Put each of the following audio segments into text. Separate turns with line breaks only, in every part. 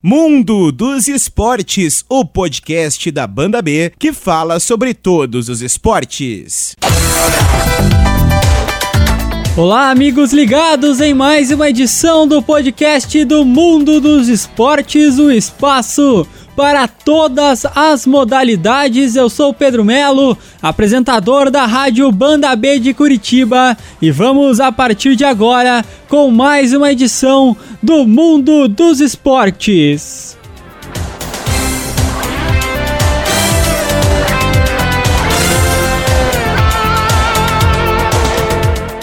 Mundo dos Esportes, o podcast da Banda B que fala sobre todos os esportes.
Olá, amigos ligados em mais uma edição do podcast do Mundo dos Esportes, o Espaço para todas as modalidades. Eu sou Pedro Melo, apresentador da Rádio Banda B de Curitiba, e vamos a partir de agora com mais uma edição do Mundo dos Esportes.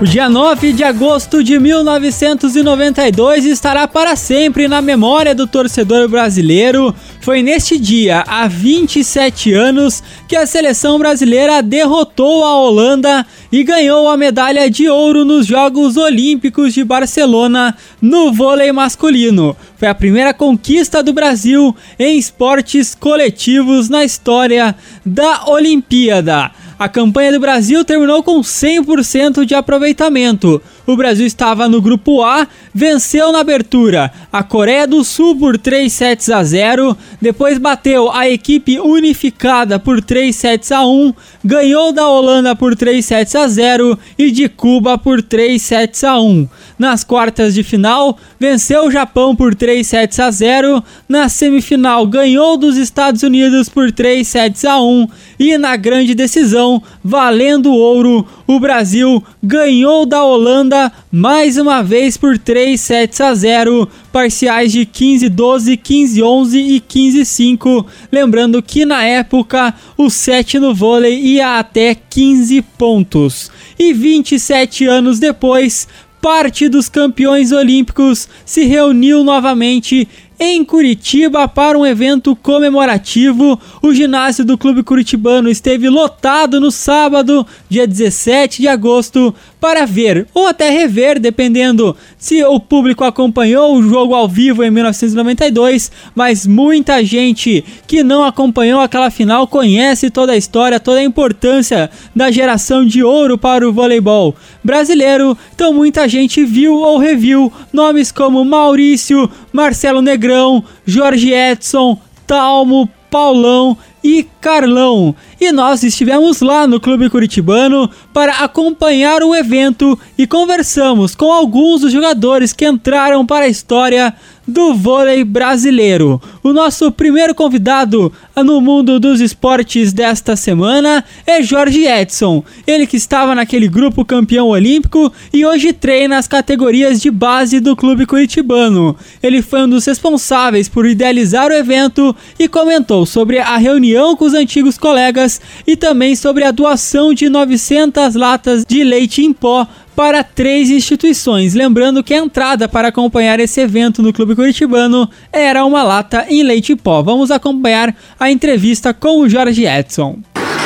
O dia 9 de agosto de 1992 estará para sempre na memória do torcedor brasileiro. Foi neste dia, há 27 anos, que a seleção brasileira derrotou a Holanda e ganhou a medalha de ouro nos Jogos Olímpicos de Barcelona no vôlei masculino. Foi a primeira conquista do Brasil em esportes coletivos na história da Olimpíada. A campanha do Brasil terminou com 100% de aproveitamento. O Brasil estava no grupo A, venceu na abertura a Coreia do Sul por 3 sets a 0, depois bateu a equipe unificada por 3 sets a 1, ganhou da Holanda por 3 sets a 0 e de Cuba por 3 sets a 1. Nas quartas de final, venceu o Japão por 3 sets a 0, na semifinal ganhou dos Estados Unidos por 3 sets a 1 e na grande decisão, valendo ouro, o Brasil ganhou da Holanda mais uma vez por 3 sets a 0, parciais de 15-12, 15-11 e 15-5. Lembrando que na época o set no vôlei ia até 15 pontos. E 27 anos depois, parte dos campeões olímpicos se reuniu novamente em Curitiba para um evento comemorativo. O ginásio do Clube Curitibano esteve lotado no sábado, dia 17 de agosto, para ver ou até rever, dependendo se o público acompanhou o jogo ao vivo em 1992, mas muita gente que não acompanhou aquela final conhece toda a história, toda a importância da geração de ouro para o voleibol brasileiro. Então muita gente viu ou reviu nomes como Maurício, Marcelo Negrão, Jorge Edson, Talmo, Paulão e Carlão. E nós estivemos lá no Clube Curitibano para acompanhar o evento e conversamos com alguns dos jogadores que entraram para a história do vôlei brasileiro. O nosso primeiro convidado no mundo dos esportes desta semana é Jorge Edson. Ele que estava naquele grupo campeão olímpico e hoje treina as categorias de base do clube curitibano. Ele foi um dos responsáveis por idealizar o evento e comentou sobre a reunião com os antigos colegas e também sobre a doação de 900 latas de leite em pó para três instituições. Lembrando que a entrada para acompanhar esse evento no Clube Curitibano era uma lata em leite pó. Vamos acompanhar a entrevista com o Jorge Edson.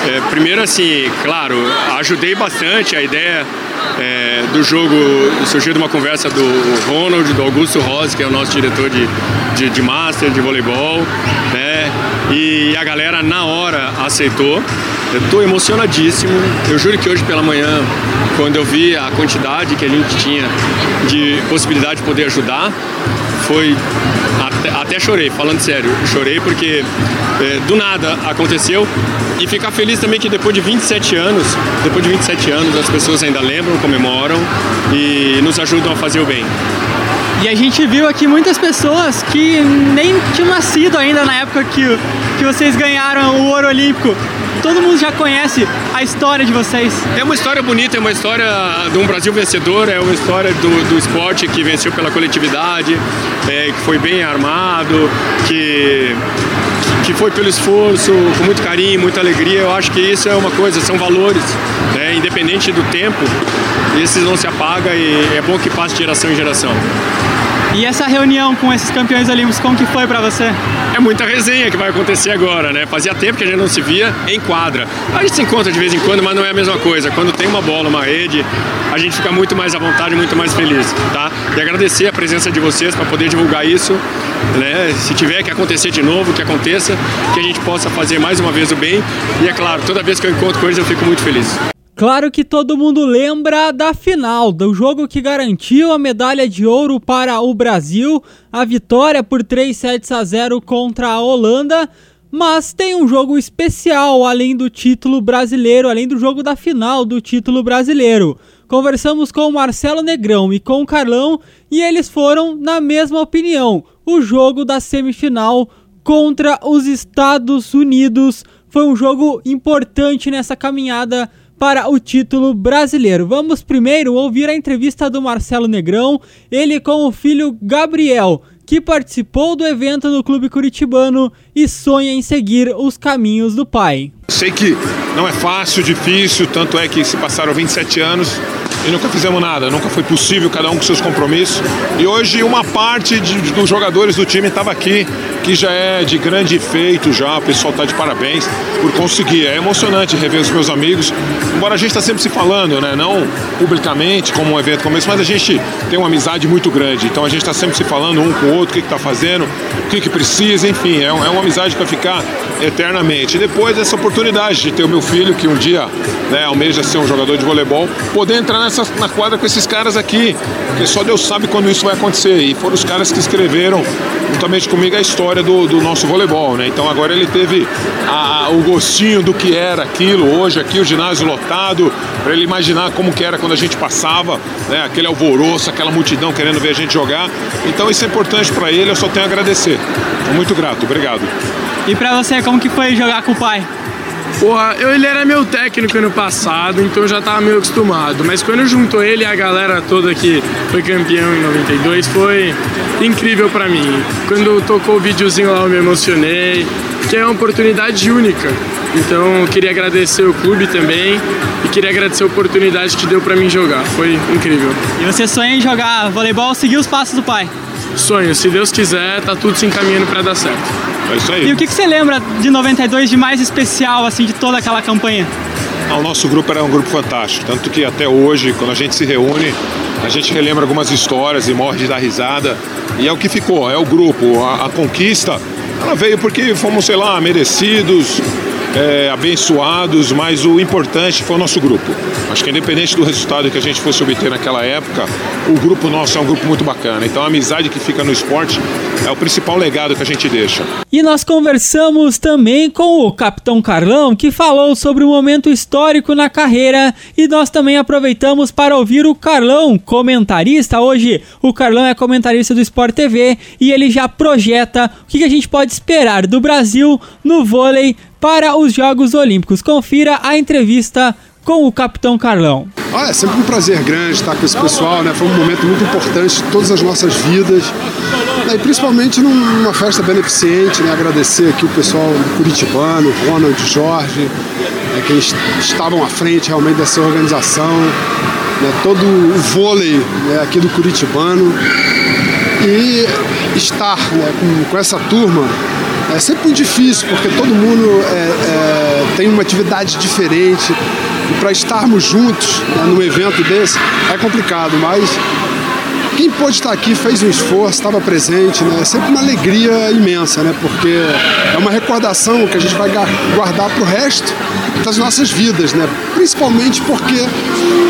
É, primeiro, assim, claro, ajudei bastante a ideia é, do jogo surgiu de uma conversa do Ronald, do Augusto Rose, que é o nosso diretor de, de, de Master, de voleibol, né? E a galera na hora aceitou. Eu estou emocionadíssimo. Eu juro que hoje pela manhã, quando eu vi a quantidade que a gente tinha de possibilidade de poder ajudar, foi até, até chorei, falando sério, chorei porque é, do nada aconteceu e ficar feliz também que depois de 27 anos, depois de 27 anos as pessoas ainda lembram, comemoram e nos ajudam a fazer o bem.
E a gente viu aqui muitas pessoas que nem tinham nascido ainda na época que, que vocês ganharam o ouro olímpico todo mundo já conhece a história de vocês.
É uma história bonita, é uma história de um Brasil vencedor, é uma história do, do esporte que venceu pela coletividade, é, que foi bem armado, que que foi pelo esforço, com muito carinho, muita alegria. Eu acho que isso é uma coisa, são valores, né? independente do tempo, esses não se apagam e é bom que passe de geração em geração.
E essa reunião com esses campeões olímpicos, como que foi para você?
É muita resenha que vai acontecer agora, né? Fazia tempo que a gente não se via em quadra. A gente se encontra de vez em quando, mas não é a mesma coisa. Quando tem uma bola, uma rede, a gente fica muito mais à vontade, muito mais feliz, tá? E agradecer a presença de vocês para poder divulgar isso, né? Se tiver que acontecer de novo, que aconteça, que a gente possa fazer mais uma vez o bem. E é claro, toda vez que eu encontro eles eu fico muito feliz.
Claro que todo mundo lembra da final, do jogo que garantiu a medalha de ouro para o Brasil, a vitória por 3 sets a 0 contra a Holanda. Mas tem um jogo especial além do título brasileiro, além do jogo da final do título brasileiro. Conversamos com o Marcelo Negrão e com o Carlão e eles foram na mesma opinião. O jogo da semifinal contra os Estados Unidos foi um jogo importante nessa caminhada para o título brasileiro. Vamos primeiro ouvir a entrevista do Marcelo Negrão, ele com o filho Gabriel, que participou do evento no Clube Curitibano e sonha em seguir os caminhos do pai.
Sei que não é fácil, difícil, tanto é que se passaram 27 anos e nunca fizemos nada, nunca foi possível, cada um com seus compromissos. E hoje uma parte de, dos jogadores do time estava aqui, que já é de grande feito já, o pessoal está de parabéns por conseguir. É emocionante rever os meus amigos, embora a gente está sempre se falando, né? Não publicamente como um evento como esse, mas a gente tem uma amizade muito grande. Então a gente está sempre se falando um com o outro, o que está fazendo, o que, que precisa, enfim, é, é uma amizade para ficar eternamente. E depois essa oportunidade de ter o meu filho, que um dia né, almeja ser um jogador de voleibol, poder entrar nessa, na quadra com esses caras aqui, porque só Deus sabe quando isso vai acontecer. E foram os caras que escreveram juntamente comigo a história do, do nosso voleibol, né? Então agora ele teve a, o gostinho do que era aquilo, hoje aqui o ginásio lotado, para ele imaginar como que era quando a gente passava, né? Aquele alvoroço, aquela multidão querendo ver a gente jogar. Então isso é importante para ele, eu só tenho a agradecer. Muito grato, obrigado.
E para você, como que foi jogar com o pai?
Porra, eu, ele era meu técnico ano passado, então eu já tava meio acostumado. Mas quando juntou ele e a galera toda que foi campeão em 92, foi incrível para mim. Quando tocou o videozinho lá, eu me emocionei, que é uma oportunidade única. Então eu queria agradecer o clube também e queria agradecer a oportunidade que deu para mim jogar. Foi incrível.
E você sonha em jogar voleibol, seguir os passos do pai?
Sonho, se Deus quiser, tá tudo se encaminhando para dar certo.
É isso aí.
E o que, que você lembra de 92 de mais especial, assim, de toda aquela campanha?
Ah, o nosso grupo era um grupo fantástico, tanto que até hoje, quando a gente se reúne, a gente relembra algumas histórias e morre de dar risada. E é o que ficou, é o grupo. A, a conquista, ela veio porque fomos, sei lá, merecidos, é, abençoados, mas o importante foi o nosso grupo. Acho que independente do resultado que a gente fosse obter naquela época, o grupo nosso é um grupo muito bacana. Então a amizade que fica no esporte é o principal legado que a gente deixa.
E nós conversamos também com o Capitão Carlão, que falou sobre um momento histórico na carreira, e nós também aproveitamos para ouvir o Carlão, comentarista. Hoje o Carlão é comentarista do Sport TV e ele já projeta o que a gente pode esperar do Brasil no vôlei para os Jogos Olímpicos. Confira a entrevista com o Capitão Carlão.
Ah, é sempre um prazer grande estar com esse pessoal, né? Foi um momento muito importante de todas as nossas vidas. E principalmente numa festa beneficente, né? Agradecer aqui o pessoal do Curitibano, Ronald, Jorge, né? que estavam à frente realmente dessa organização, né? todo o vôlei né? aqui do Curitibano. E estar né? com, com essa turma é sempre muito difícil, porque todo mundo é, é, tem uma atividade diferente. E para estarmos juntos né, num evento desse é complicado, mas quem pôde estar aqui fez um esforço, estava presente, né? É sempre uma alegria imensa, né? Porque é uma recordação que a gente vai guardar para o resto das nossas vidas, né? Principalmente porque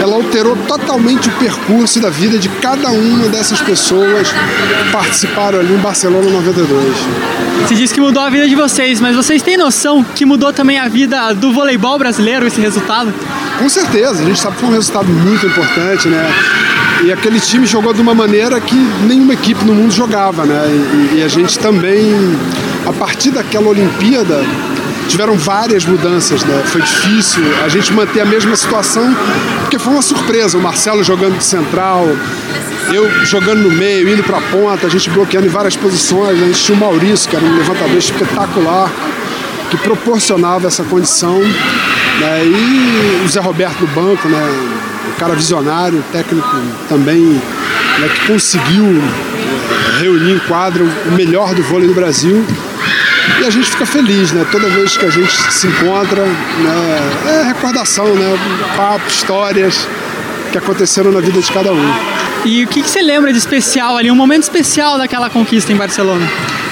ela alterou totalmente o percurso da vida de cada uma dessas pessoas que participaram ali em Barcelona 92.
Você disse que mudou a vida de vocês, mas vocês têm noção que mudou também a vida do voleibol brasileiro esse resultado?
Com certeza, a gente sabe que foi um resultado muito importante, né? E aquele time jogou de uma maneira que nenhuma equipe no mundo jogava, né? E, e a gente também, a partir daquela Olimpíada, tiveram várias mudanças, né? Foi difícil a gente manter a mesma situação, porque foi uma surpresa. O Marcelo jogando de central, eu jogando no meio, indo para a ponta, a gente bloqueando em várias posições. A gente tinha o Maurício, que era um levantador espetacular, que proporcionava essa condição. Né? E o Zé Roberto no banco, né? um cara visionário, técnico também, né? que conseguiu eh, reunir em quadra o melhor do vôlei do Brasil. E a gente fica feliz, né? Toda vez que a gente se encontra, né? é recordação, né? Papo, histórias que aconteceram na vida de cada um.
E o que, que você lembra de especial ali, um momento especial daquela conquista em Barcelona?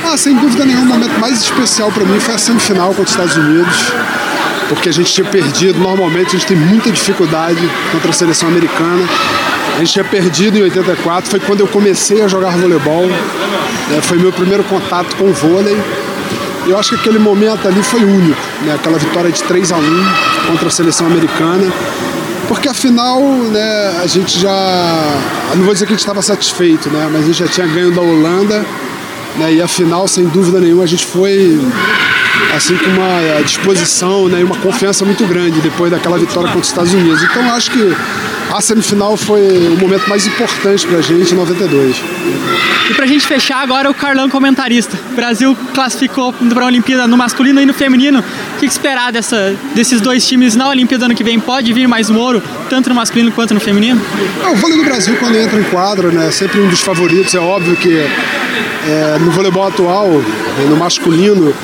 Ah, sem dúvida nenhuma, o momento mais especial para mim foi a semifinal contra os Estados Unidos porque a gente tinha perdido. Normalmente a gente tem muita dificuldade contra a seleção americana. A gente tinha perdido em 84, foi quando eu comecei a jogar voleibol. Né? Foi meu primeiro contato com o vôlei. Eu acho que aquele momento ali foi único, né? aquela vitória de 3 a 1 contra a seleção americana. Porque afinal, né, a gente já. Não vou dizer que a gente estava satisfeito, né? Mas a gente já tinha ganho da Holanda. Né, e afinal, sem dúvida nenhuma, a gente foi assim com uma disposição né, e uma confiança muito grande depois daquela vitória contra os Estados Unidos. Então acho que a semifinal foi o momento mais importante pra gente em 92.
E pra gente fechar agora o Carlão comentarista. O Brasil classificou para a Olimpíada no masculino e no feminino. O que esperar dessa, desses dois times na Olimpíada ano que vem? Pode vir mais um ouro, tanto no masculino quanto no feminino?
É, o vôlei do Brasil, quando entra em quadro, né, é sempre um dos favoritos. É óbvio que é, no voleibol atual, no masculino,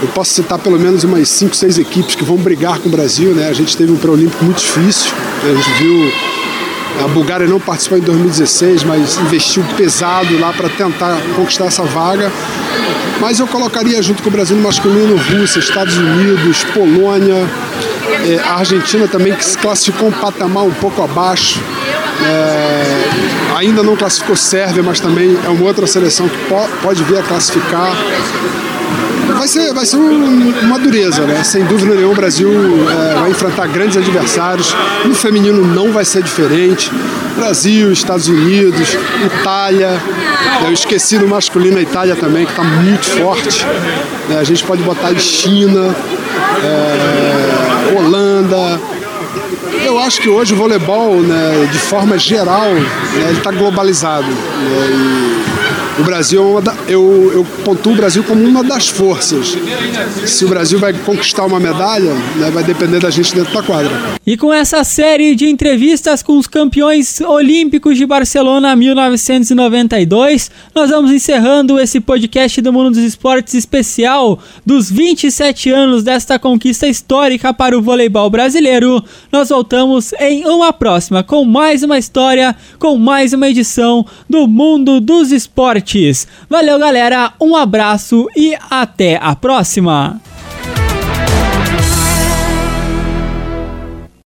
eu posso citar pelo menos umas 5, 6 equipes que vão brigar com o Brasil. Né? A gente teve um pré-olímpico muito difícil. A gente viu a Bulgária não participou em 2016, mas investiu pesado lá para tentar conquistar essa vaga. Mas eu colocaria junto com o Brasil no masculino Rússia, Estados Unidos, Polônia, é, a Argentina também, que se classificou um patamar um pouco abaixo. É, ainda não classificou Sérvia, mas também é uma outra seleção que po pode vir a classificar vai ser, vai ser uma dureza, né? Sem dúvida nenhuma, o Brasil é, vai enfrentar grandes adversários. No feminino não vai ser diferente. Brasil, Estados Unidos, Itália. Eu esqueci no masculino a Itália também, que está muito forte. É, a gente pode botar China, é, Holanda. Eu acho que hoje o voleibol, né, de forma geral, né, ele está globalizado. Né, o Brasil é eu, eu pontuo o Brasil como uma das forças. Se o Brasil vai conquistar uma medalha, né, vai depender da gente dentro da quadra.
E com essa série de entrevistas com os campeões olímpicos de Barcelona 1992, nós vamos encerrando esse podcast do Mundo dos Esportes especial dos 27 anos desta conquista histórica para o voleibol brasileiro. Nós voltamos em uma próxima com mais uma história, com mais uma edição do Mundo dos Esportes. Valeu, galera, um abraço e até a próxima!